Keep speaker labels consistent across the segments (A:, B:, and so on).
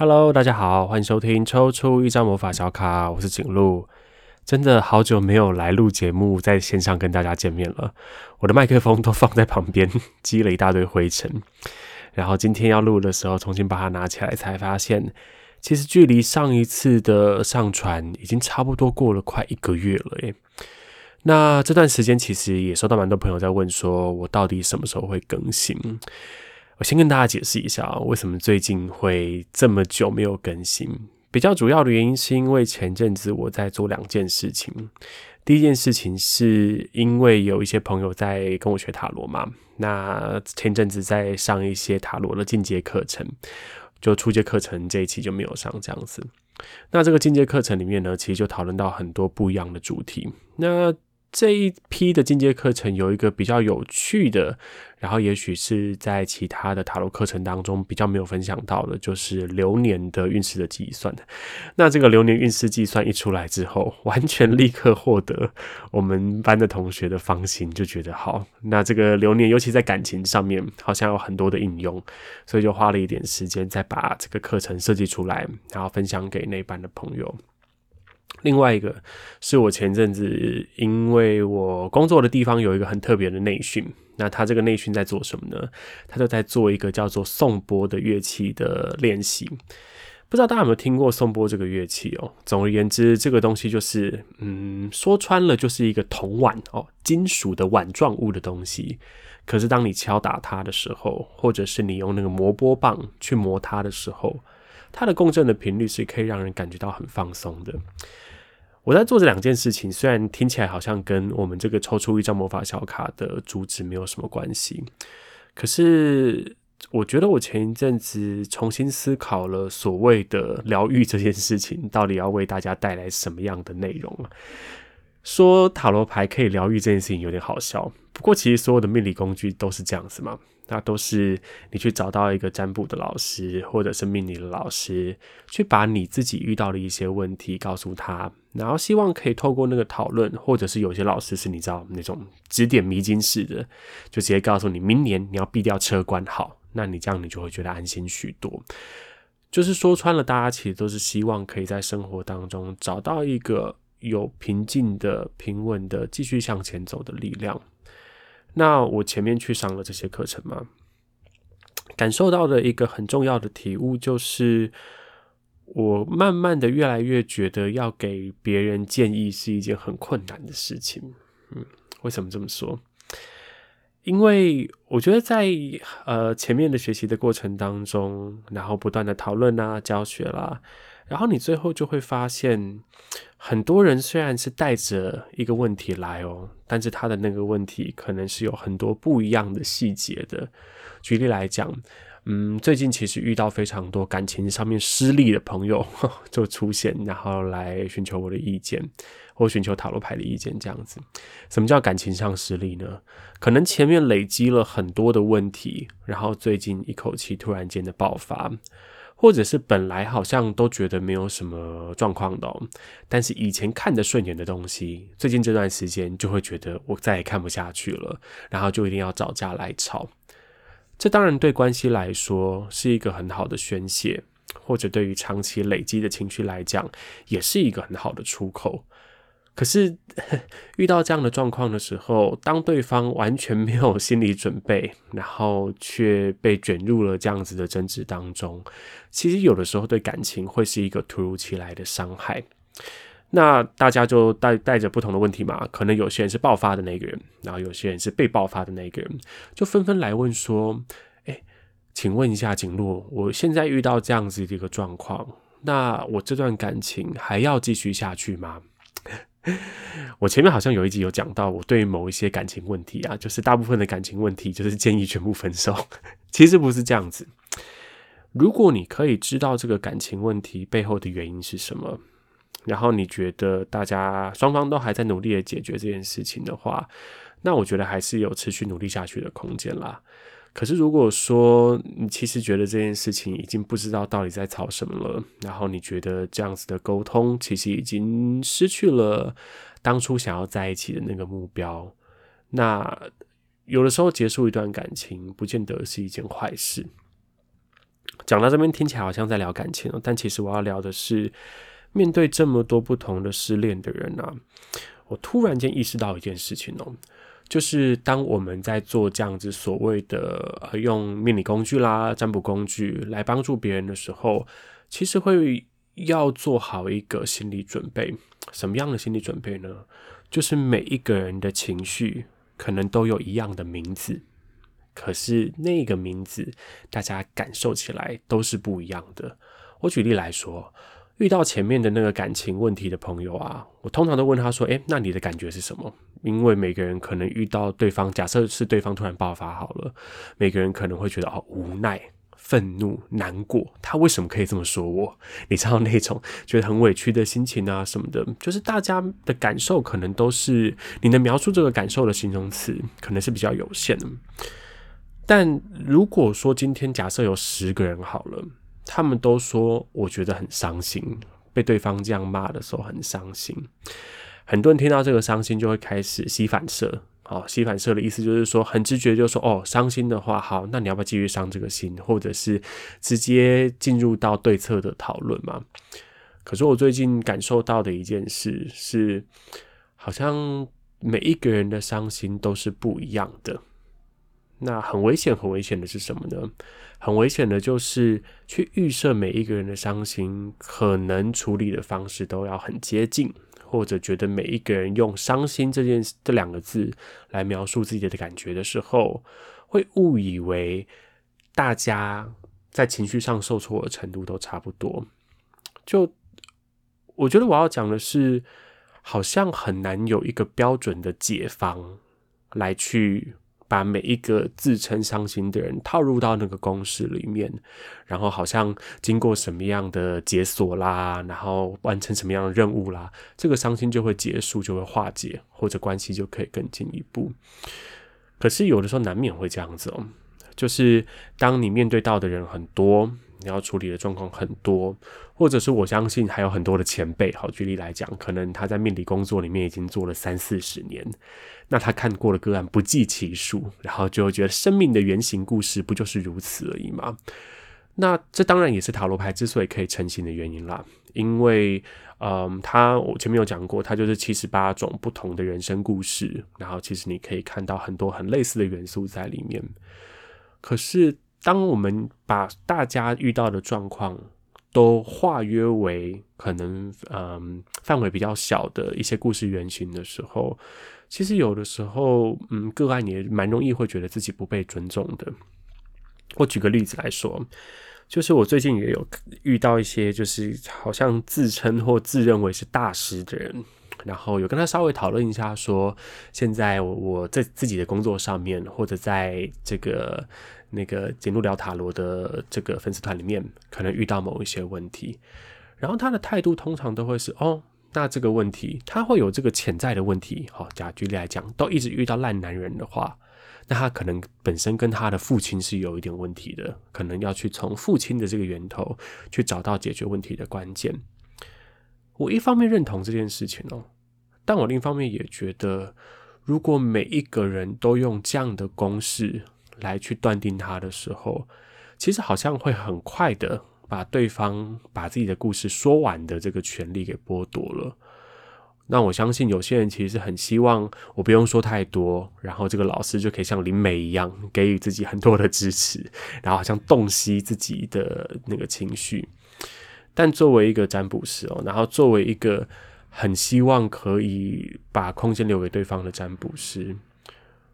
A: Hello，大家好，欢迎收听抽出一张魔法小卡，我是景禄。真的好久没有来录节目，在线上跟大家见面了。我的麦克风都放在旁边，积了一大堆灰尘。然后今天要录的时候，重新把它拿起来，才发现，其实距离上一次的上传已经差不多过了快一个月了耶。那这段时间其实也收到蛮多朋友在问，说我到底什么时候会更新？我先跟大家解释一下啊，为什么最近会这么久没有更新。比较主要的原因是因为前阵子我在做两件事情。第一件事情是因为有一些朋友在跟我学塔罗嘛，那前阵子在上一些塔罗的进阶课程，就初阶课程这一期就没有上这样子。那这个进阶课程里面呢，其实就讨论到很多不一样的主题。那这一批的进阶课程有一个比较有趣的，然后也许是在其他的塔罗课程当中比较没有分享到的，就是流年的运势的计算。那这个流年运势计算一出来之后，完全立刻获得我们班的同学的芳心，就觉得好。那这个流年，尤其在感情上面，好像有很多的应用，所以就花了一点时间再把这个课程设计出来，然后分享给那班的朋友。另外一个是我前阵子，因为我工作的地方有一个很特别的内训，那他这个内训在做什么呢？他就在做一个叫做颂钵的乐器的练习。不知道大家有没有听过颂钵这个乐器哦？总而言之，这个东西就是，嗯，说穿了就是一个铜碗哦，金属的碗状物的东西。可是当你敲打它的时候，或者是你用那个磨钵棒去磨它的时候，它的共振的频率是可以让人感觉到很放松的。我在做这两件事情，虽然听起来好像跟我们这个抽出一张魔法小卡的主旨没有什么关系，可是我觉得我前一阵子重新思考了所谓的疗愈这件事情，到底要为大家带来什么样的内容啊？说塔罗牌可以疗愈这件事情有点好笑，不过其实所有的命理工具都是这样子嘛。那都是你去找到一个占卜的老师，或者是命理的老师，去把你自己遇到的一些问题告诉他，然后希望可以透过那个讨论，或者是有些老师是你知道那种指点迷津式的，就直接告诉你明年你要避掉车关好，那你这样你就会觉得安心许多。就是说穿了，大家其实都是希望可以在生活当中找到一个有平静的、平稳的继续向前走的力量。那我前面去上了这些课程嘛，感受到的一个很重要的体悟就是，我慢慢的越来越觉得要给别人建议是一件很困难的事情。嗯，为什么这么说？因为我觉得在呃前面的学习的过程当中，然后不断的讨论啊、教学啦，然后你最后就会发现。很多人虽然是带着一个问题来哦，但是他的那个问题可能是有很多不一样的细节的。举例来讲，嗯，最近其实遇到非常多感情上面失利的朋友 就出现，然后来寻求我的意见，或寻求塔罗牌的意见这样子。什么叫感情上失利呢？可能前面累积了很多的问题，然后最近一口气突然间的爆发。或者是本来好像都觉得没有什么状况的，但是以前看着顺眼的东西，最近这段时间就会觉得我再也看不下去了，然后就一定要找架来吵。这当然对关系来说是一个很好的宣泄，或者对于长期累积的情绪来讲，也是一个很好的出口。可是遇到这样的状况的时候，当对方完全没有心理准备，然后却被卷入了这样子的争执当中，其实有的时候对感情会是一个突如其来的伤害。那大家就带带着不同的问题嘛，可能有些人是爆发的那个人，然后有些人是被爆发的那个人，就纷纷来问说：“哎，请问一下景禄，我现在遇到这样子的一个状况，那我这段感情还要继续下去吗？” 我前面好像有一集有讲到，我对某一些感情问题啊，就是大部分的感情问题，就是建议全部分手。其实不是这样子。如果你可以知道这个感情问题背后的原因是什么，然后你觉得大家双方都还在努力的解决这件事情的话，那我觉得还是有持续努力下去的空间啦。可是，如果说你其实觉得这件事情已经不知道到底在吵什么了，然后你觉得这样子的沟通其实已经失去了当初想要在一起的那个目标，那有的时候结束一段感情不见得是一件坏事。讲到这边听起来好像在聊感情，但其实我要聊的是，面对这么多不同的失恋的人啊，我突然间意识到一件事情哦，就是当我们在做这样子所谓的呃用命理工具啦、占卜工具来帮助别人的时候，其实会要做好一个心理准备。什么样的心理准备呢？就是每一个人的情绪可能都有一样的名字。可是那个名字，大家感受起来都是不一样的。我举例来说，遇到前面的那个感情问题的朋友啊，我通常都问他说：“诶，那你的感觉是什么？”因为每个人可能遇到对方，假设是对方突然爆发好了，每个人可能会觉得哦，无奈、愤怒、难过。他为什么可以这么说我？你知道那种觉得很委屈的心情啊什么的，就是大家的感受可能都是你能描述这个感受的形容词，可能是比较有限的。但如果说今天假设有十个人好了，他们都说我觉得很伤心，被对方这样骂的时候很伤心。很多人听到这个伤心就会开始膝反射，好，膝反射的意思就是说很直觉，就说哦，伤心的话，好，那你要不要继续伤这个心，或者是直接进入到对策的讨论嘛？可是我最近感受到的一件事是，好像每一个人的伤心都是不一样的。那很危险，很危险的是什么呢？很危险的就是去预设每一个人的伤心，可能处理的方式都要很接近，或者觉得每一个人用“伤心”这件这两个字来描述自己的感觉的时候，会误以为大家在情绪上受挫的程度都差不多。就我觉得我要讲的是，好像很难有一个标准的解方来去。把每一个自称伤心的人套入到那个公式里面，然后好像经过什么样的解锁啦，然后完成什么样的任务啦，这个伤心就会结束，就会化解，或者关系就可以更进一步。可是有的时候难免会这样子哦，就是当你面对到的人很多。你要处理的状况很多，或者是我相信还有很多的前辈。好，举例来讲，可能他在命理工作里面已经做了三四十年，那他看过的个案不计其数，然后就觉得生命的原型故事不就是如此而已吗？那这当然也是塔罗牌之所以可以成型的原因啦，因为，嗯，他我前面有讲过，他就是七十八种不同的人生故事，然后其实你可以看到很多很类似的元素在里面，可是。当我们把大家遇到的状况都化约为可能嗯范围比较小的一些故事原型的时候，其实有的时候嗯个案也蛮容易会觉得自己不被尊重的。我举个例子来说，就是我最近也有遇到一些就是好像自称或自认为是大师的人，然后有跟他稍微讨论一下，说现在我我在自己的工作上面或者在这个。那个简路聊塔罗的这个粉丝团里面，可能遇到某一些问题，然后他的态度通常都会是哦，那这个问题他会有这个潜在的问题。好，假举例来讲，都一直遇到烂男人的话，那他可能本身跟他的父亲是有一点问题的，可能要去从父亲的这个源头去找到解决问题的关键。我一方面认同这件事情哦，但我另一方面也觉得，如果每一个人都用这样的公式。来去断定他的时候，其实好像会很快的把对方把自己的故事说完的这个权利给剥夺了。那我相信有些人其实很希望我不用说太多，然后这个老师就可以像灵媒一样给予自己很多的支持，然后好像洞悉自己的那个情绪。但作为一个占卜师哦，然后作为一个很希望可以把空间留给对方的占卜师，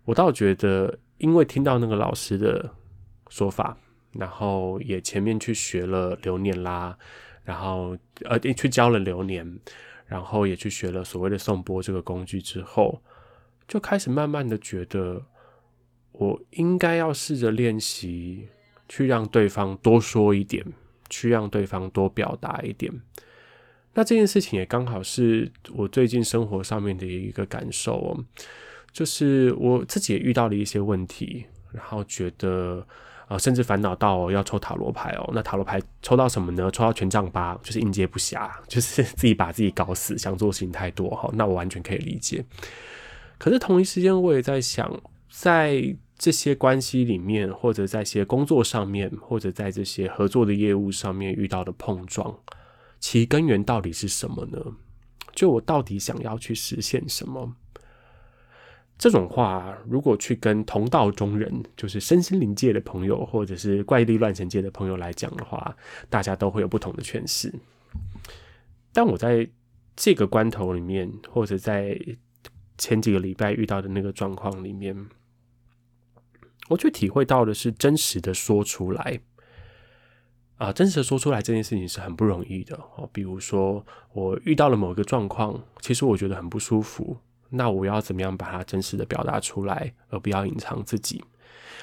A: 我倒觉得。因为听到那个老师的说法，然后也前面去学了流年啦，然后呃去教了流年，然后也去学了所谓的颂钵这个工具之后，就开始慢慢的觉得，我应该要试着练习去让对方多说一点，去让对方多表达一点。那这件事情也刚好是我最近生活上面的一个感受哦。就是我自己也遇到了一些问题，然后觉得啊、甚至烦恼到要抽塔罗牌哦。那塔罗牌抽到什么呢？抽到权杖八，就是应接不暇，就是 自己把自己搞死，想做事情太多哈。那我完全可以理解。可是同一时间，我也在想，在这些关系里面，或者在一些工作上面，或者在这些合作的业务上面遇到的碰撞，其根源到底是什么呢？就我到底想要去实现什么？这种话，如果去跟同道中人，就是身心灵界的朋友，或者是怪力乱神界的朋友来讲的话，大家都会有不同的诠释。但我在这个关头里面，或者在前几个礼拜遇到的那个状况里面，我去体会到的是真实的说出来。啊，真实的说出来这件事情是很不容易的哦。比如说，我遇到了某一个状况，其实我觉得很不舒服。那我要怎么样把它真实的表达出来，而不要隐藏自己？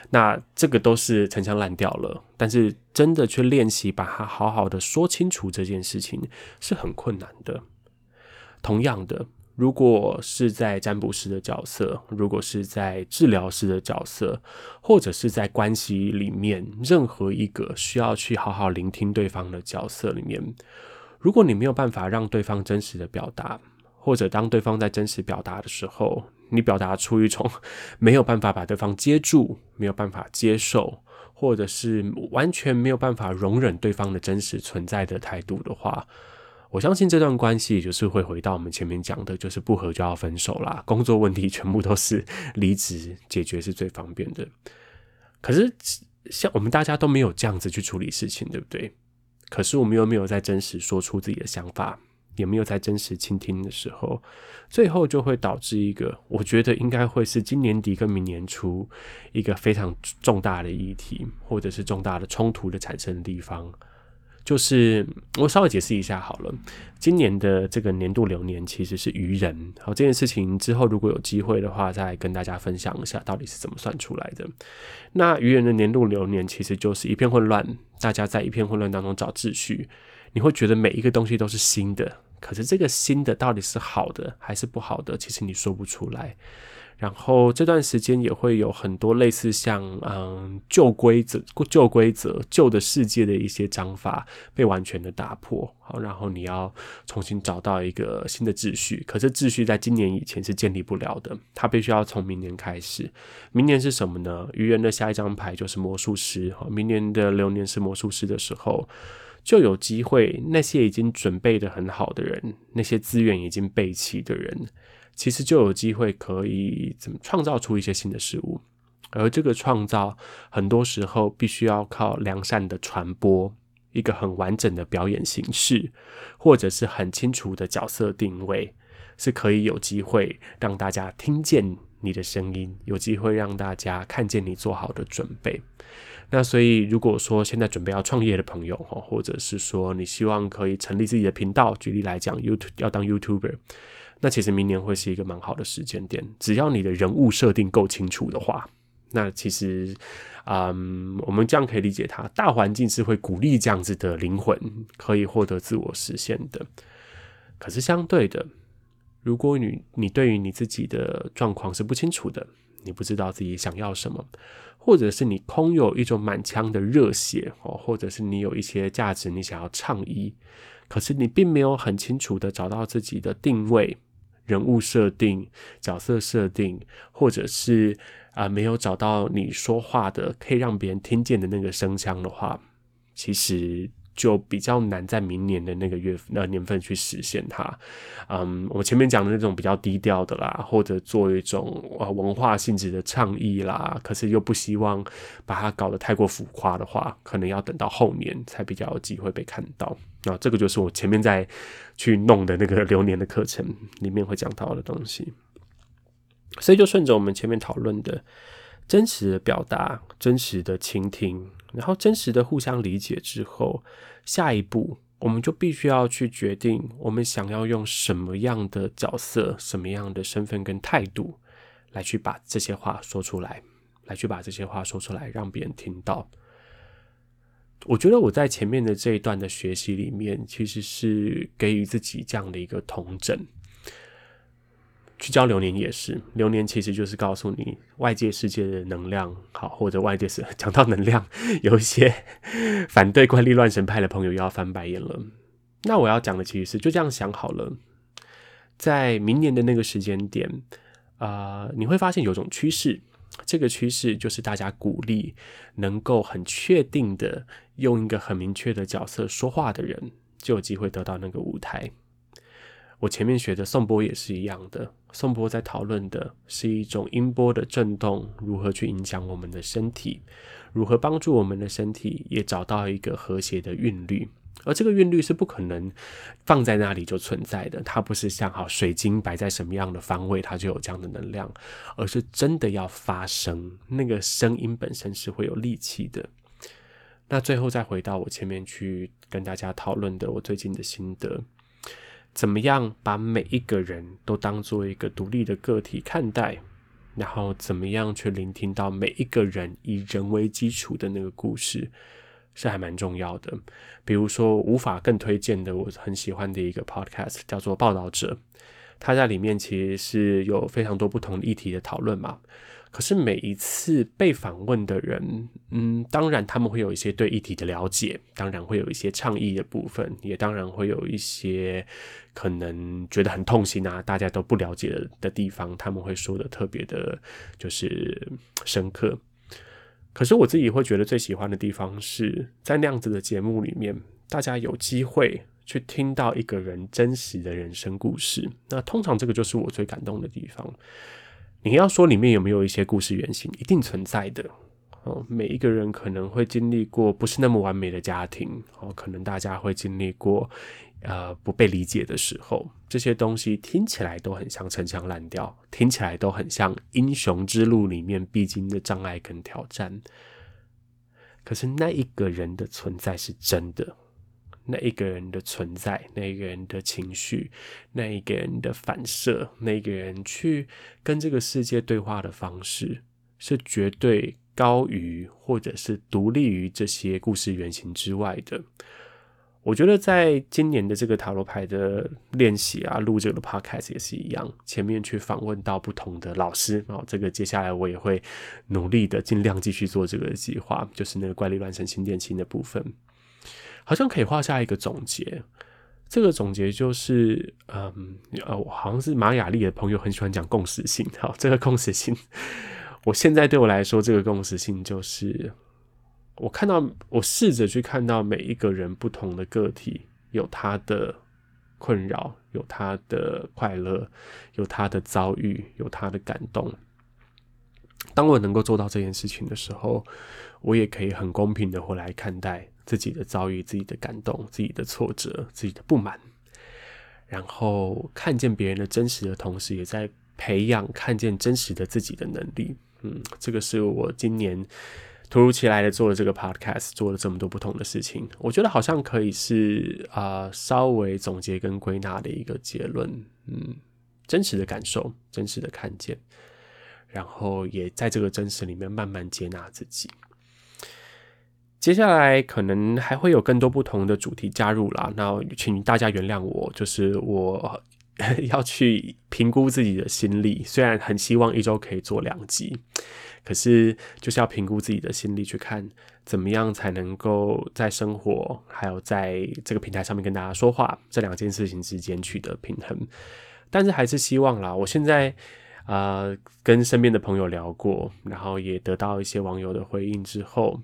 A: 那这个都是陈腔滥调了。但是真的去练习把它好好的说清楚这件事情是很困难的。同样的，如果是在占卜师的角色，如果是在治疗师的角色，或者是在关系里面任何一个需要去好好聆听对方的角色里面，如果你没有办法让对方真实的表达，或者当对方在真实表达的时候，你表达出一种 没有办法把对方接住、没有办法接受，或者是完全没有办法容忍对方的真实存在的态度的话，我相信这段关系就是会回到我们前面讲的，就是不合就要分手啦。工作问题全部都是离职解决是最方便的。可是像我们大家都没有这样子去处理事情，对不对？可是我们又没有在真实说出自己的想法。也没有在真实倾听的时候，最后就会导致一个，我觉得应该会是今年底跟明年初一个非常重大的议题，或者是重大的冲突的产生的地方。就是我稍微解释一下好了，今年的这个年度流年其实是愚人。好，这件事情之后如果有机会的话，再跟大家分享一下到底是怎么算出来的。那愚人的年度流年其实就是一片混乱，大家在一片混乱当中找秩序。你会觉得每一个东西都是新的，可是这个新的到底是好的还是不好的，其实你说不出来。然后这段时间也会有很多类似像嗯旧规则、旧规则、旧的世界的一些章法被完全的打破，好，然后你要重新找到一个新的秩序。可是秩序在今年以前是建立不了的，它必须要从明年开始。明年是什么呢？愚人的下一张牌就是魔术师，好，明年的流年是魔术师的时候。就有机会，那些已经准备得很好的人，那些资源已经备齐的人，其实就有机会可以怎么创造出一些新的事物。而这个创造，很多时候必须要靠良善的传播，一个很完整的表演形式，或者是很清楚的角色定位，是可以有机会让大家听见你的声音，有机会让大家看见你做好的准备。那所以，如果说现在准备要创业的朋友，或者是说你希望可以成立自己的频道，举例来讲，YouTube 要当 YouTuber，那其实明年会是一个蛮好的时间点。只要你的人物设定够清楚的话，那其实，嗯，我们这样可以理解它，大环境是会鼓励这样子的灵魂可以获得自我实现的。可是相对的，如果你你对于你自己的状况是不清楚的，你不知道自己想要什么。或者是你空有一种满腔的热血哦，或者是你有一些价值你想要倡议，可是你并没有很清楚的找到自己的定位、人物设定、角色设定，或者是啊、没有找到你说话的可以让别人听见的那个声腔的话，其实。就比较难在明年的那个月那年份去实现它。嗯，我前面讲的那种比较低调的啦，或者做一种呃文化性质的倡议啦，可是又不希望把它搞得太过浮夸的话，可能要等到后年才比较有机会被看到。那这个就是我前面在去弄的那个流年的课程里面会讲到的东西。所以就顺着我们前面讨论的。真实的表达，真实的倾听，然后真实的互相理解之后，下一步我们就必须要去决定，我们想要用什么样的角色、什么样的身份跟态度，来去把这些话说出来，来去把这些话说出来，让别人听到。我觉得我在前面的这一段的学习里面，其实是给予自己这样的一个统整。去教流年也是，流年其实就是告诉你外界世界的能量，好，或者外界是讲到能量，有一些反对怪力乱神派的朋友要翻白眼了。那我要讲的其实是就这样想好了，在明年的那个时间点，啊、你会发现有种趋势，这个趋势就是大家鼓励能够很确定的用一个很明确的角色说话的人，就有机会得到那个舞台。我前面学的颂钵也是一样的，颂钵在讨论的是一种音波的震动如何去影响我们的身体，如何帮助我们的身体也找到一个和谐的韵律。而这个韵律是不可能放在那里就存在的，它不是像好水晶摆在什么样的方位，它就有这样的能量，而是真的要发声，那个声音本身是会有力气的。那最后再回到我前面去跟大家讨论的我最近的心得，怎么样把每一个人都当做一个独立的个体看待，然后怎么样去聆听到每一个人以人为基础的那个故事。是还蛮重要的，比如说无法更推荐的，我很喜欢的一个 podcast 叫做《报道者》，他在里面其实是有非常多不同议题的讨论嘛。可是每一次被访问的人，嗯，当然他们会有一些对议题的了解，当然会有一些倡议的部分，也当然会有一些可能觉得很痛心啊，大家都不了解的地方，他们会说的特别的，就是深刻。可是我自己会觉得最喜欢的地方是在那样子的节目里面，大家有机会去听到一个人真实的人生故事。那通常这个就是我最感动的地方。你要说里面有没有一些故事原型，一定存在的。哦，每一个人可能会经历过不是那么完美的家庭，哦，可能大家会经历过。呃，不被理解的时候，这些东西听起来都很像陈腔滥调，听起来都很像英雄之路里面必经的障碍跟挑战。可是那一个人的存在是真的，那一个人的存在，那一个人的情绪，那一个人的反射，那一个人去跟这个世界对话的方式，是绝对高于或者是独立于这些故事原型之外的。我觉得在今年的这个塔罗牌的练习啊，录这个 podcast 也是一样。前面去访问到不同的老师，然后这个接下来我也会努力的尽量继续做这个计划，就是那个怪力乱神心电心的部分，好像可以画下一个总结。这个总结就是，嗯，呃，我好像是马雅历的朋友很喜欢讲共识性。好，这个共识性，我现在对我来说，这个共识性就是。我看到，我试着去看到每一个人不同的个体，有他的困扰，有他的快乐，有他的遭遇，有他的感动。当我能够做到这件事情的时候，我也可以很公平的回来看待自己的遭遇、自己的感动、自己的挫折、自己的不满，然后看见别人的真实的同时，也在培养看见真实的自己的能力。嗯，这个是我今年。突如其来的做了这个 podcast，做了这么多不同的事情，我觉得好像可以是啊、稍微总结跟归纳的一个结论。嗯，真实的感受，真实的看见，然后也在这个真实里面慢慢接纳自己。接下来可能还会有更多不同的主题加入啦，那请大家原谅我，就是我 要去评估自己的心力，虽然很希望一周可以做两集。可是，就是要评估自己的心力，去看怎么样才能够在生活还有在这个平台上面跟大家说话这两件事情之间取得平衡。但是还是希望啦，我现在呃跟身边的朋友聊过，然后也得到一些网友的回应之后，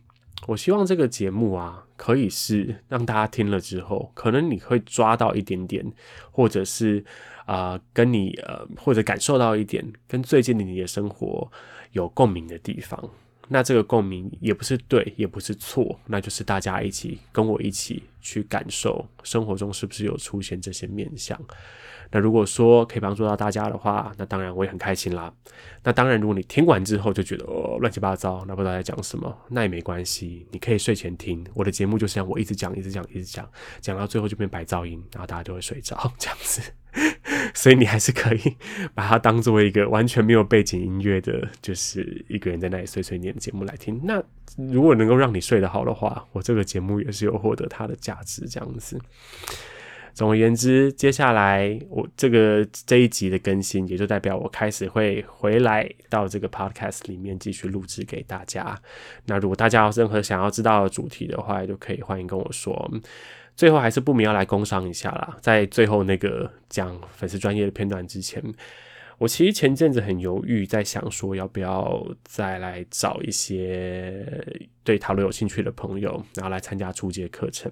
A: 我希望这个节目啊，可以是让大家听了之后，可能你会抓到一点点，或者是啊、跟你呃或者感受到一点跟最近的你的生活。有共鸣的地方，那这个共鸣也不是对，也不是错，那就是大家一起跟我一起去感受生活中是不是有出现这些面相。那如果说可以帮助到大家的话，那当然我也很开心啦。那当然，如果你听完之后就觉得哦乱七八糟，那不知道在讲什么，那也没关系，你可以睡前听我的节目，就是，我一直讲，一直讲，一直讲，讲到最后就变白噪音，然后大家就会睡着 这样子。所以你还是可以 把它当做一个完全没有背景音乐的，就是一个人在那里碎碎念的节目来听。那如果能够让你睡得好的话，我这个节目也是有获得它的价值，这样子。总而言之，接下来我这个这一集的更新，也就代表我开始会回来到这个 podcast 里面继续录制给大家。那如果大家有任何想要知道的主题的话，也就可以欢迎跟我说。最后还是不免要来工商一下啦，在最后那个讲粉丝专业的片段之前，我其实前阵子很犹豫，在想说要不要再来找一些对塔罗有兴趣的朋友，然后来参加初阶课程。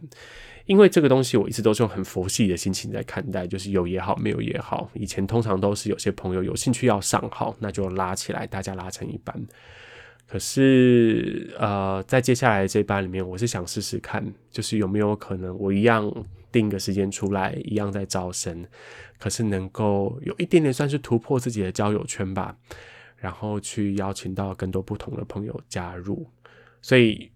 A: 因为这个东西我一直都是用很佛系的心情在看待，就是有也好，没有也好。以前通常都是有些朋友有兴趣要上，好，那就拉起来，大家拉成一班。可是，呃，在接下来这班里面，我是想试试看，就是有没有可能我一样定个时间出来，一样在招生，可是能够有一点点算是突破自己的交友圈吧，然后去邀请到更多不同的朋友加入。所以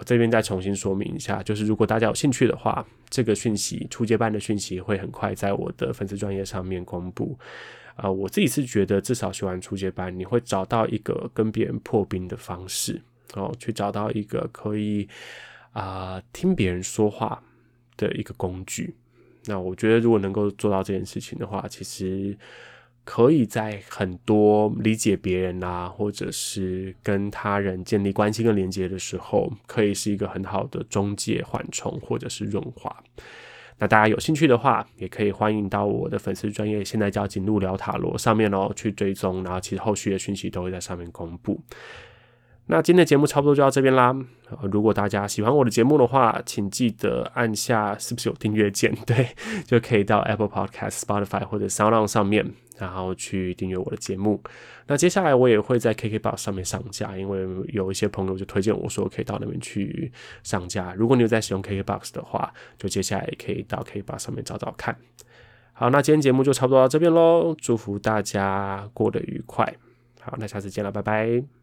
A: 我这边再重新说明一下，就是如果大家有兴趣的话，这个讯息初阶班的讯息会很快在我的粉丝专业上面公布。啊、我自己是觉得，至少学完初阶班，你会找到一个跟别人破冰的方式，哦，去找到一个可以啊、呃、听别人说话的一个工具。那我觉得，如果能够做到这件事情的话，其实可以在很多理解别人啊，或者是跟他人建立关系跟连接的时候，可以是一个很好的中介缓冲或者是润滑。那大家有兴趣的话，也可以欢迎到我的粉丝专业，现在叫景路聊塔罗上面哦，去追踪，然后其实后续的讯息都会在上面公布。那今天的节目差不多就到这边啦。如果大家喜欢我的节目的话，请记得按下是不是有订阅键？对，就可以到 Apple Podcast、Spotify 或者 SoundOn 上面。然后去订阅我的节目。那接下来我也会在 KKBOX 上面上架，因为有一些朋友就推荐我说可以到那边去上架。如果你有在使用 KKBOX 的话，就接下来也可以到 KKBOX 上面找找看。好，那今天节目就差不多到这边喽。祝福大家过得愉快。好，那下次见了，拜拜。